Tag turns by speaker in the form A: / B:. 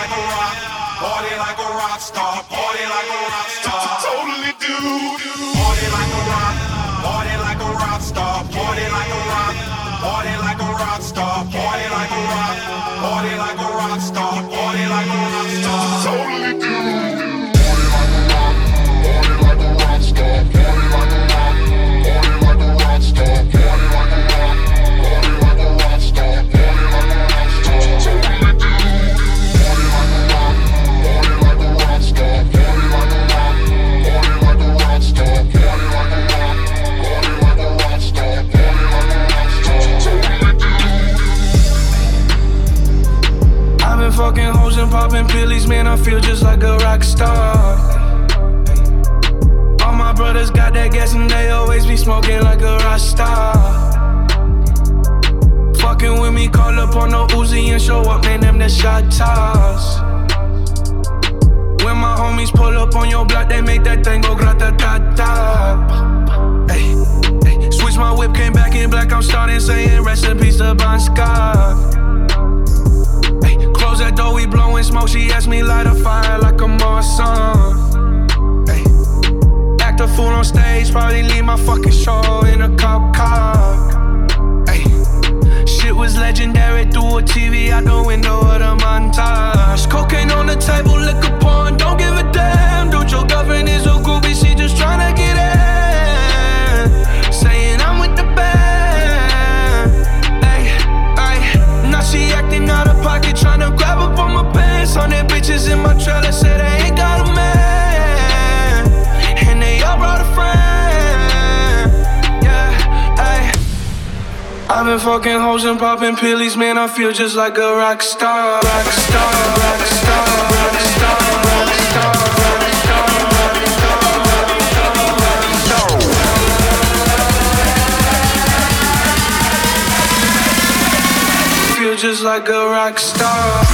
A: like a rock, party like a rock star, party like a rock star. Totally do.
B: Party like a rock, party like a rock star, party like a rock, party like a rock star, party like a rock, party like a rock.
C: Fucking hoes and popping pillies, man. I feel just like a rock star. All my brothers got that gas and they always be smoking like a rock star. Fucking with me, call up on the Uzi and show up, man. Them the shot toss. When my homies pull up on your block, they make that thing go grata ta ta. Switch my whip, came back in black. I'm starting saying recipes to Bon Scott. On stage, probably leave my fucking show in a I've been fucking hoes and popping pills, man. I feel just like a rock star, rock star, rock star, rock star, rock star, rock star. Just like a rock star.